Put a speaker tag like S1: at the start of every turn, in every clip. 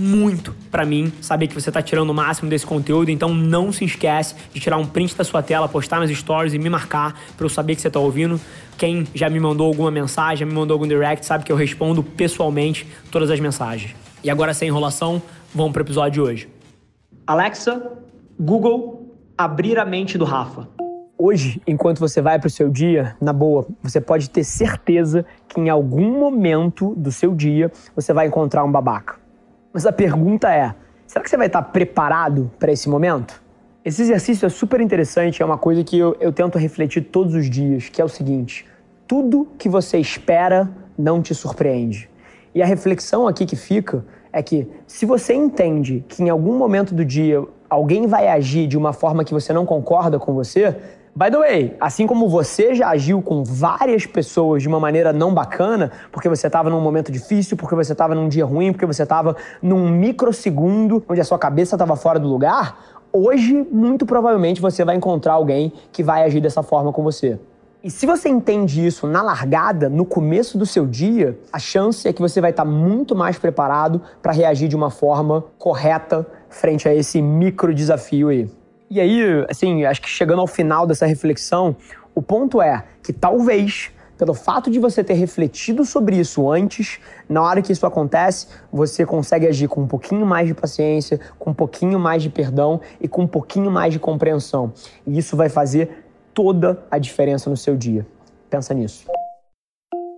S1: muito para mim saber que você está tirando o máximo desse conteúdo, então não se esquece de tirar um print da sua tela, postar nas stories e me marcar para eu saber que você está ouvindo. Quem já me mandou alguma mensagem, já me mandou algum direct, sabe que eu respondo pessoalmente todas as mensagens. E agora sem enrolação, vamos para o episódio de hoje. Alexa, Google, abrir a mente do Rafa. Hoje, enquanto você vai para o seu dia, na boa, você pode ter certeza que em algum momento do seu dia você vai encontrar um babaca. Mas a pergunta é: será que você vai estar preparado para esse momento? Esse exercício é super interessante, é uma coisa que eu, eu tento refletir todos os dias, que é o seguinte: tudo que você espera não te surpreende. E a reflexão aqui que fica é que se você entende que em algum momento do dia alguém vai agir de uma forma que você não concorda com você, By the way, assim como você já agiu com várias pessoas de uma maneira não bacana, porque você estava num momento difícil, porque você estava num dia ruim, porque você estava num microsegundo onde a sua cabeça estava fora do lugar, hoje, muito provavelmente, você vai encontrar alguém que vai agir dessa forma com você. E se você entende isso na largada, no começo do seu dia, a chance é que você vai estar muito mais preparado para reagir de uma forma correta frente a esse micro desafio aí. E aí, assim, acho que chegando ao final dessa reflexão, o ponto é que talvez, pelo fato de você ter refletido sobre isso antes, na hora que isso acontece, você consegue agir com um pouquinho mais de paciência, com um pouquinho mais de perdão e com um pouquinho mais de compreensão. E isso vai fazer toda a diferença no seu dia. Pensa nisso.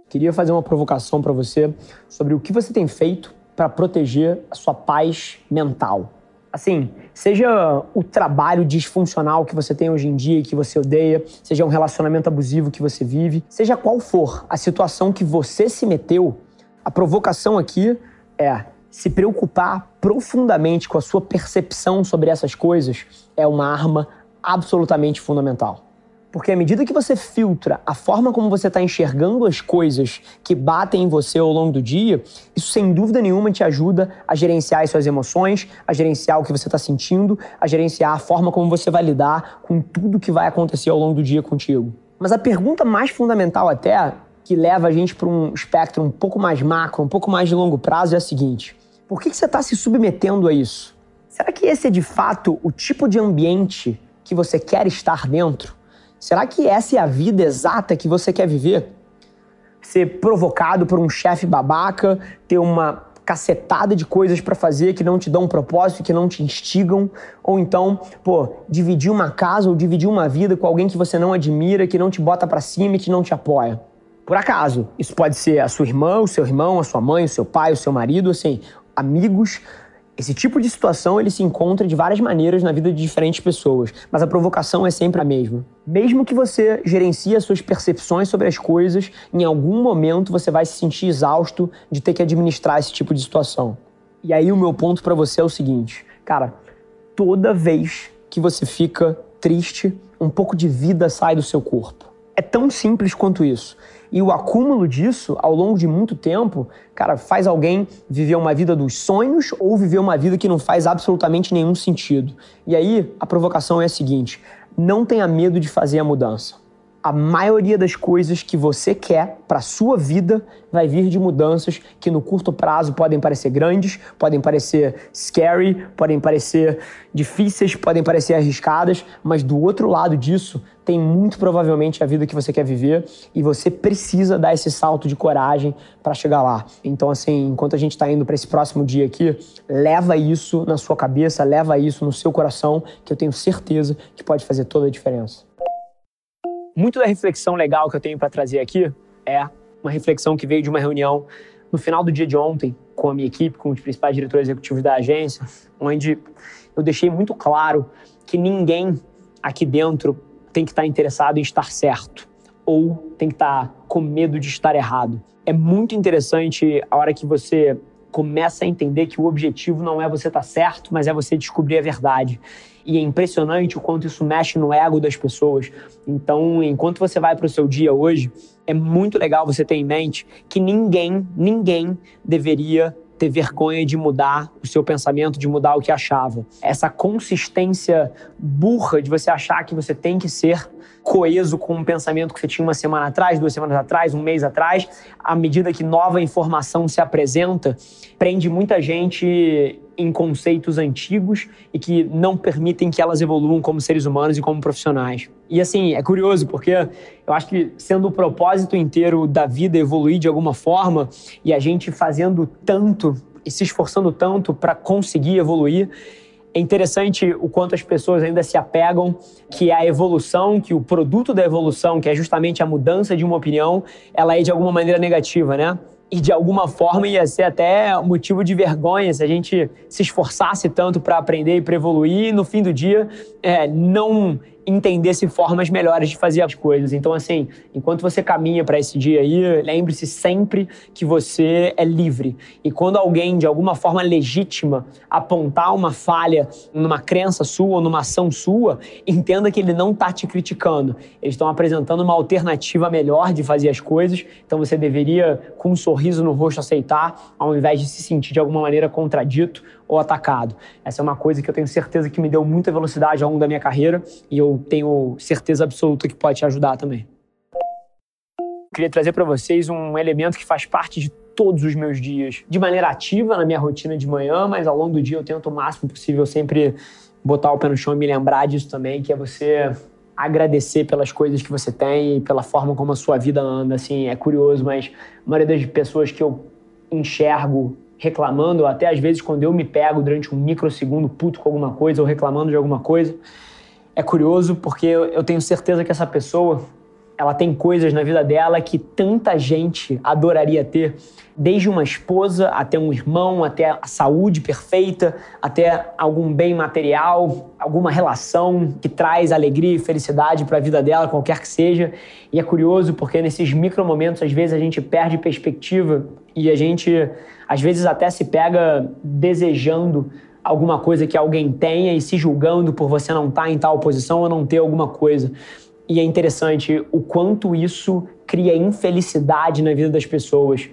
S1: Queria fazer uma provocação para você sobre o que você tem feito para proteger a sua paz mental. Assim, seja o trabalho disfuncional que você tem hoje em dia e que você odeia, seja um relacionamento abusivo que você vive, seja qual for a situação que você se meteu, a provocação aqui é se preocupar profundamente com a sua percepção sobre essas coisas é uma arma absolutamente fundamental. Porque à medida que você filtra a forma como você está enxergando as coisas que batem em você ao longo do dia, isso sem dúvida nenhuma te ajuda a gerenciar as suas emoções, a gerenciar o que você está sentindo, a gerenciar a forma como você vai lidar com tudo que vai acontecer ao longo do dia contigo. Mas a pergunta mais fundamental até, que leva a gente para um espectro um pouco mais macro, um pouco mais de longo prazo, é a seguinte: por que, que você está se submetendo a isso? Será que esse é de fato o tipo de ambiente que você quer estar dentro? Será que essa é a vida exata que você quer viver? Ser provocado por um chefe babaca, ter uma cacetada de coisas para fazer que não te dão um propósito, que não te instigam, ou então, pô, dividir uma casa ou dividir uma vida com alguém que você não admira, que não te bota para cima e que não te apoia. Por acaso, isso pode ser a sua irmã, o seu irmão, a sua mãe, o seu pai, o seu marido, assim, amigos, esse tipo de situação ele se encontra de várias maneiras na vida de diferentes pessoas, mas a provocação é sempre a mesma. Mesmo que você gerencie as suas percepções sobre as coisas, em algum momento você vai se sentir exausto de ter que administrar esse tipo de situação. E aí o meu ponto para você é o seguinte, cara, toda vez que você fica triste, um pouco de vida sai do seu corpo. É tão simples quanto isso. E o acúmulo disso, ao longo de muito tempo, cara, faz alguém viver uma vida dos sonhos ou viver uma vida que não faz absolutamente nenhum sentido. E aí, a provocação é a seguinte: não tenha medo de fazer a mudança. A maioria das coisas que você quer para sua vida vai vir de mudanças que no curto prazo podem parecer grandes, podem parecer scary, podem parecer difíceis, podem parecer arriscadas, mas do outro lado disso tem muito provavelmente a vida que você quer viver e você precisa dar esse salto de coragem para chegar lá. Então, assim, enquanto a gente está indo para esse próximo dia aqui, leva isso na sua cabeça, leva isso no seu coração, que eu tenho certeza que pode fazer toda a diferença. Muito da reflexão legal que eu tenho para trazer aqui é uma reflexão que veio de uma reunião no final do dia de ontem com a minha equipe, com os principais diretores executivos da agência, onde eu deixei muito claro que ninguém aqui dentro tem que estar interessado em estar certo ou tem que estar com medo de estar errado. É muito interessante a hora que você começa a entender que o objetivo não é você estar certo, mas é você descobrir a verdade. E é impressionante o quanto isso mexe no ego das pessoas. Então, enquanto você vai para o seu dia hoje, é muito legal você ter em mente que ninguém, ninguém deveria ter vergonha de mudar o seu pensamento, de mudar o que achava. Essa consistência burra de você achar que você tem que ser coeso com um pensamento que você tinha uma semana atrás, duas semanas atrás, um mês atrás, à medida que nova informação se apresenta, prende muita gente em conceitos antigos e que não permitem que elas evoluam como seres humanos e como profissionais. E assim, é curioso porque eu acho que sendo o propósito inteiro da vida evoluir de alguma forma e a gente fazendo tanto e se esforçando tanto para conseguir evoluir, é interessante o quanto as pessoas ainda se apegam que a evolução, que o produto da evolução, que é justamente a mudança de uma opinião, ela é de alguma maneira negativa, né? E de alguma forma ia ser até motivo de vergonha se a gente se esforçasse tanto para aprender e para evoluir. E no fim do dia é, não entendesse formas melhores de fazer as coisas. Então, assim, enquanto você caminha para esse dia aí, lembre-se sempre que você é livre. E quando alguém, de alguma forma legítima, apontar uma falha numa crença sua ou numa ação sua, entenda que ele não está te criticando. Eles estão apresentando uma alternativa melhor de fazer as coisas. Então, você deveria, com um sorriso no rosto, aceitar, ao invés de se sentir de alguma maneira contradito ou atacado. Essa é uma coisa que eu tenho certeza que me deu muita velocidade ao longo da minha carreira e eu tenho certeza absoluta que pode te ajudar também. Queria trazer para vocês um elemento que faz parte de todos os meus dias, de maneira ativa na minha rotina de manhã, mas ao longo do dia eu tento o máximo possível sempre botar o pé no chão e me lembrar disso também, que é você agradecer pelas coisas que você tem e pela forma como a sua vida anda. Assim, é curioso, mas a maioria das pessoas que eu enxergo reclamando, até às vezes quando eu me pego durante um microsegundo puto com alguma coisa ou reclamando de alguma coisa, é curioso porque eu tenho certeza que essa pessoa ela tem coisas na vida dela que tanta gente adoraria ter, desde uma esposa até um irmão, até a saúde perfeita, até algum bem material, alguma relação que traz alegria e felicidade para a vida dela, qualquer que seja. E é curioso porque nesses micro momentos às vezes a gente perde perspectiva e a gente às vezes até se pega desejando alguma coisa que alguém tenha e se julgando por você não estar tá em tal posição ou não ter alguma coisa. E é interessante o quanto isso cria infelicidade na vida das pessoas.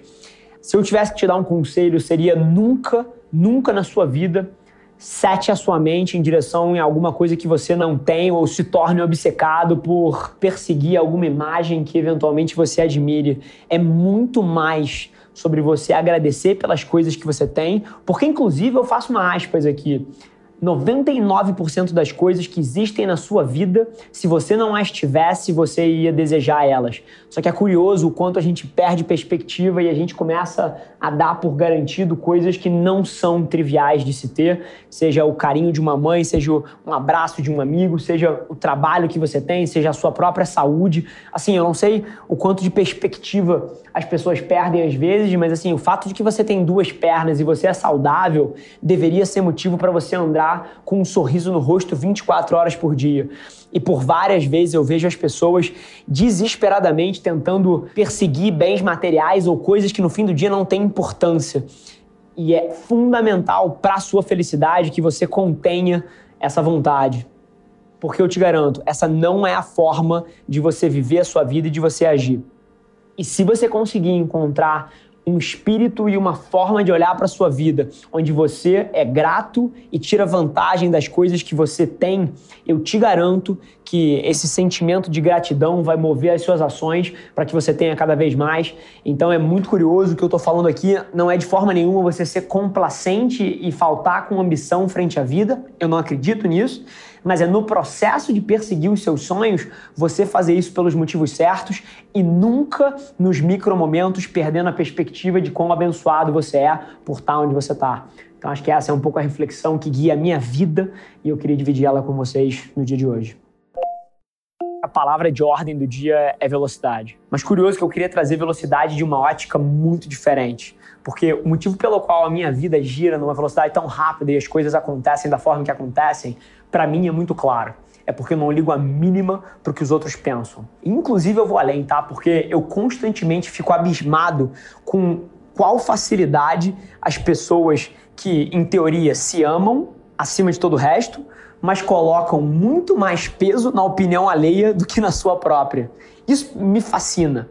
S1: Se eu tivesse que te dar um conselho, seria nunca, nunca na sua vida sete a sua mente em direção em alguma coisa que você não tem ou se torne obcecado por perseguir alguma imagem que eventualmente você admire. É muito mais sobre você agradecer pelas coisas que você tem, porque inclusive eu faço uma aspas aqui. 99% das coisas que existem na sua vida, se você não as tivesse, você ia desejar elas. Só que é curioso o quanto a gente perde perspectiva e a gente começa a dar por garantido coisas que não são triviais de se ter, seja o carinho de uma mãe, seja um abraço de um amigo, seja o trabalho que você tem, seja a sua própria saúde. Assim, eu não sei o quanto de perspectiva as pessoas perdem às vezes, mas assim, o fato de que você tem duas pernas e você é saudável deveria ser motivo para você andar com um sorriso no rosto 24 horas por dia. E por várias vezes eu vejo as pessoas desesperadamente tentando perseguir bens materiais ou coisas que no fim do dia não têm importância. E é fundamental para a sua felicidade que você contenha essa vontade. Porque eu te garanto, essa não é a forma de você viver a sua vida e de você agir. E se você conseguir encontrar um espírito e uma forma de olhar para a sua vida, onde você é grato e tira vantagem das coisas que você tem, eu te garanto que esse sentimento de gratidão vai mover as suas ações para que você tenha cada vez mais. Então é muito curioso o que eu estou falando aqui. Não é de forma nenhuma você ser complacente e faltar com ambição frente à vida. Eu não acredito nisso mas é no processo de perseguir os seus sonhos você fazer isso pelos motivos certos e nunca nos micromomentos perdendo a perspectiva de quão abençoado você é por estar onde você está. Então acho que essa é um pouco a reflexão que guia a minha vida e eu queria dividir ela com vocês no dia de hoje. A palavra de ordem do dia é velocidade. Mas curioso que eu queria trazer velocidade de uma ótica muito diferente. Porque o motivo pelo qual a minha vida gira numa velocidade tão rápida e as coisas acontecem da forma que acontecem para mim é muito claro. É porque eu não ligo a mínima para o que os outros pensam. Inclusive, eu vou além, tá? Porque eu constantemente fico abismado com qual facilidade as pessoas que, em teoria, se amam acima de todo o resto, mas colocam muito mais peso na opinião alheia do que na sua própria. Isso me fascina.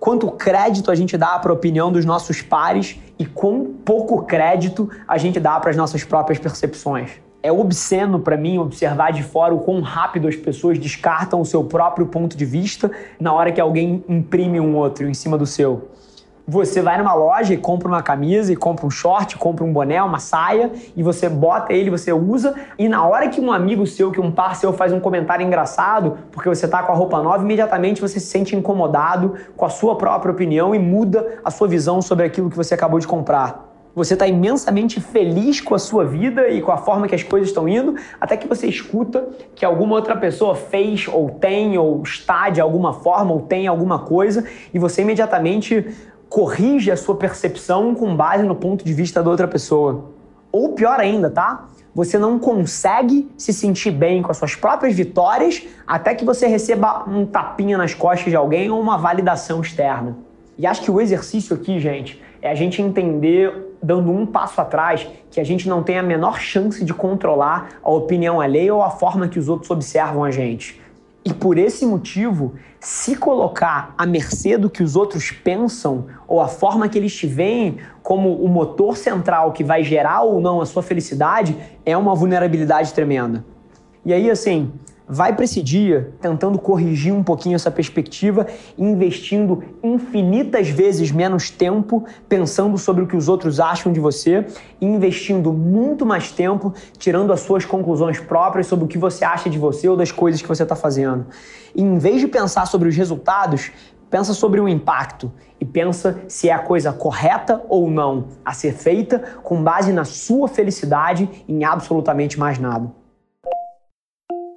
S1: Quanto crédito a gente dá para a opinião dos nossos pares e quão pouco crédito a gente dá para as nossas próprias percepções. É obsceno para mim observar de fora o quão rápido as pessoas descartam o seu próprio ponto de vista na hora que alguém imprime um outro em cima do seu. Você vai numa loja e compra uma camisa, e compra um short, compra um boné, uma saia, e você bota ele, você usa, e na hora que um amigo seu, que um par seu faz um comentário engraçado, porque você tá com a roupa nova, imediatamente você se sente incomodado com a sua própria opinião e muda a sua visão sobre aquilo que você acabou de comprar. Você está imensamente feliz com a sua vida e com a forma que as coisas estão indo, até que você escuta que alguma outra pessoa fez, ou tem, ou está de alguma forma, ou tem alguma coisa, e você imediatamente corrige a sua percepção com base no ponto de vista da outra pessoa. Ou pior ainda, tá? Você não consegue se sentir bem com as suas próprias vitórias até que você receba um tapinha nas costas de alguém ou uma validação externa. E acho que o exercício aqui, gente, é a gente entender, dando um passo atrás, que a gente não tem a menor chance de controlar a opinião alheia ou a forma que os outros observam a gente. E por esse motivo, se colocar à mercê do que os outros pensam ou a forma que eles te veem como o motor central que vai gerar ou não a sua felicidade é uma vulnerabilidade tremenda. E aí, assim, vai para esse dia tentando corrigir um pouquinho essa perspectiva, investindo infinitas vezes menos tempo pensando sobre o que os outros acham de você, investindo muito mais tempo tirando as suas conclusões próprias sobre o que você acha de você ou das coisas que você está fazendo. E em vez de pensar sobre os resultados, pensa sobre o impacto e pensa se é a coisa correta ou não a ser feita com base na sua felicidade em absolutamente mais nada.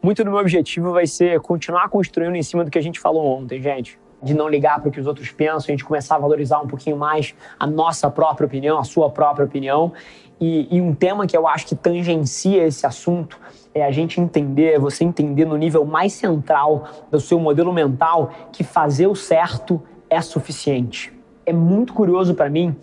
S1: Muito do meu objetivo vai ser continuar construindo em cima do que a gente falou ontem, gente. De não ligar para o que os outros pensam, a gente começar a valorizar um pouquinho mais a nossa própria opinião, a sua própria opinião. E, e um tema que eu acho que tangencia esse assunto é a gente entender, é você entender no nível mais central do seu modelo mental que fazer o certo é suficiente. É muito curioso para mim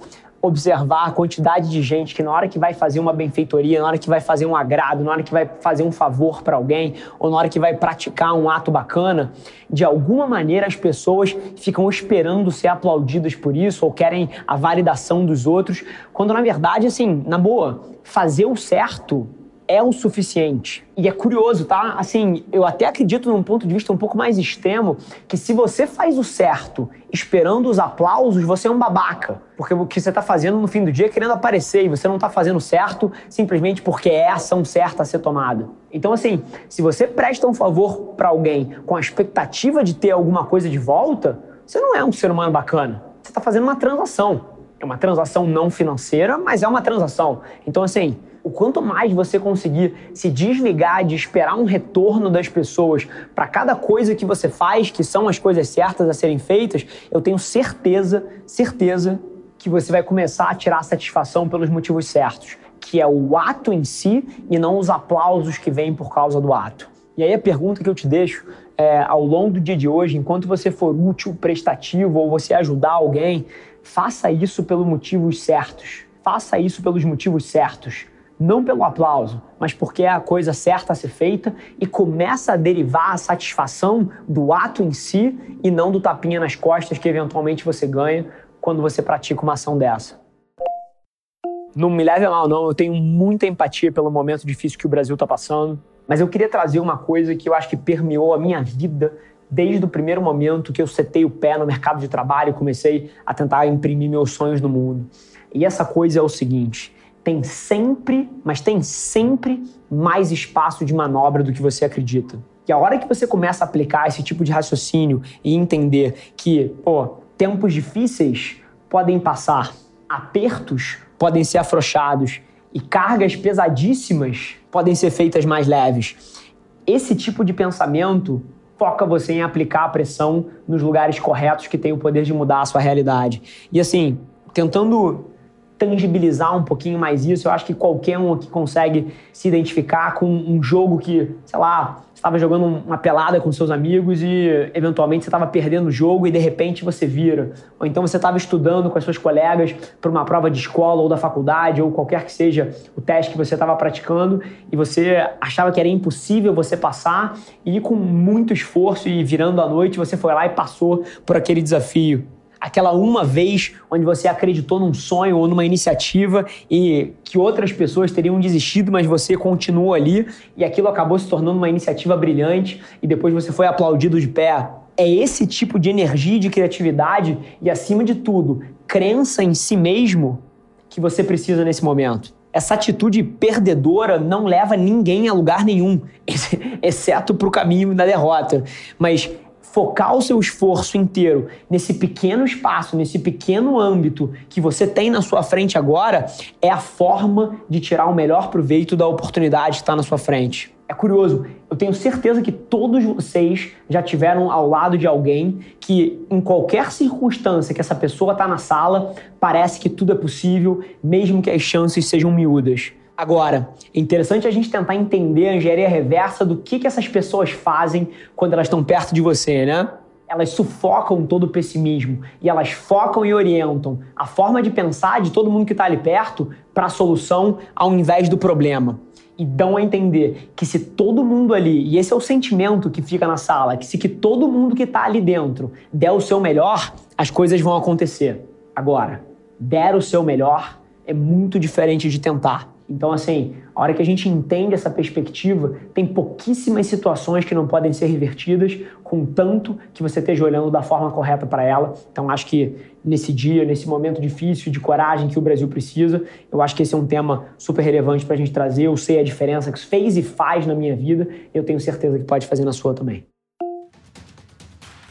S1: observar a quantidade de gente que na hora que vai fazer uma benfeitoria, na hora que vai fazer um agrado, na hora que vai fazer um favor para alguém, ou na hora que vai praticar um ato bacana, de alguma maneira as pessoas ficam esperando ser aplaudidas por isso ou querem a validação dos outros, quando na verdade, assim, na boa, fazer o certo é o suficiente. E é curioso, tá? Assim, eu até acredito num ponto de vista um pouco mais extremo que se você faz o certo esperando os aplausos, você é um babaca. Porque o que você está fazendo no fim do dia é querendo aparecer e você não está fazendo certo simplesmente porque é a ação certa a ser tomada. Então, assim, se você presta um favor para alguém com a expectativa de ter alguma coisa de volta, você não é um ser humano bacana. Você está fazendo uma transação. É uma transação não financeira, mas é uma transação. Então, assim, o quanto mais você conseguir se desligar de esperar um retorno das pessoas para cada coisa que você faz, que são as coisas certas a serem feitas, eu tenho certeza, certeza que você vai começar a tirar satisfação pelos motivos certos, que é o ato em si e não os aplausos que vêm por causa do ato. E aí a pergunta que eu te deixo é, ao longo do dia de hoje, enquanto você for útil, prestativo ou você ajudar alguém, faça isso pelos motivos certos. Faça isso pelos motivos certos não pelo aplauso, mas porque é a coisa certa a ser feita e começa a derivar a satisfação do ato em si e não do tapinha nas costas que eventualmente você ganha quando você pratica uma ação dessa. Não me leve a mal, não. Eu tenho muita empatia pelo momento difícil que o Brasil está passando. Mas eu queria trazer uma coisa que eu acho que permeou a minha vida desde o primeiro momento que eu setei o pé no mercado de trabalho e comecei a tentar imprimir meus sonhos no mundo. E essa coisa é o seguinte: tem sempre, mas tem sempre mais espaço de manobra do que você acredita. E a hora que você começa a aplicar esse tipo de raciocínio e entender que, pô, tempos difíceis podem passar, apertos podem ser afrouxados e cargas pesadíssimas podem ser feitas mais leves. Esse tipo de pensamento foca você em aplicar a pressão nos lugares corretos que têm o poder de mudar a sua realidade. E assim, tentando tangibilizar um pouquinho mais isso, eu acho que qualquer um aqui consegue se identificar com um jogo que, sei lá, estava jogando uma pelada com seus amigos e eventualmente você estava perdendo o jogo e de repente você vira. Ou então você estava estudando com as suas colegas para uma prova de escola ou da faculdade ou qualquer que seja o teste que você estava praticando e você achava que era impossível você passar e com muito esforço e virando a noite você foi lá e passou por aquele desafio aquela uma vez onde você acreditou num sonho ou numa iniciativa e que outras pessoas teriam desistido, mas você continuou ali e aquilo acabou se tornando uma iniciativa brilhante e depois você foi aplaudido de pé. É esse tipo de energia de criatividade e, acima de tudo, crença em si mesmo que você precisa nesse momento. Essa atitude perdedora não leva ninguém a lugar nenhum, exceto para o caminho da derrota. Mas focar o seu esforço inteiro nesse pequeno espaço, nesse pequeno âmbito que você tem na sua frente agora, é a forma de tirar o melhor proveito da oportunidade que está na sua frente. É curioso, eu tenho certeza que todos vocês já tiveram ao lado de alguém que, em qualquer circunstância que essa pessoa está na sala, parece que tudo é possível, mesmo que as chances sejam miúdas. Agora, é interessante a gente tentar entender a engenharia reversa do que, que essas pessoas fazem quando elas estão perto de você, né? Elas sufocam todo o pessimismo e elas focam e orientam a forma de pensar de todo mundo que está ali perto para a solução ao invés do problema. E dão a entender que se todo mundo ali, e esse é o sentimento que fica na sala, que se que todo mundo que está ali dentro der o seu melhor, as coisas vão acontecer. Agora, der o seu melhor é muito diferente de tentar. Então, assim, a hora que a gente entende essa perspectiva, tem pouquíssimas situações que não podem ser revertidas, contanto que você esteja olhando da forma correta para ela. Então, acho que nesse dia, nesse momento difícil de coragem que o Brasil precisa, eu acho que esse é um tema super relevante para a gente trazer. Eu sei a diferença que fez e faz na minha vida, eu tenho certeza que pode fazer na sua também.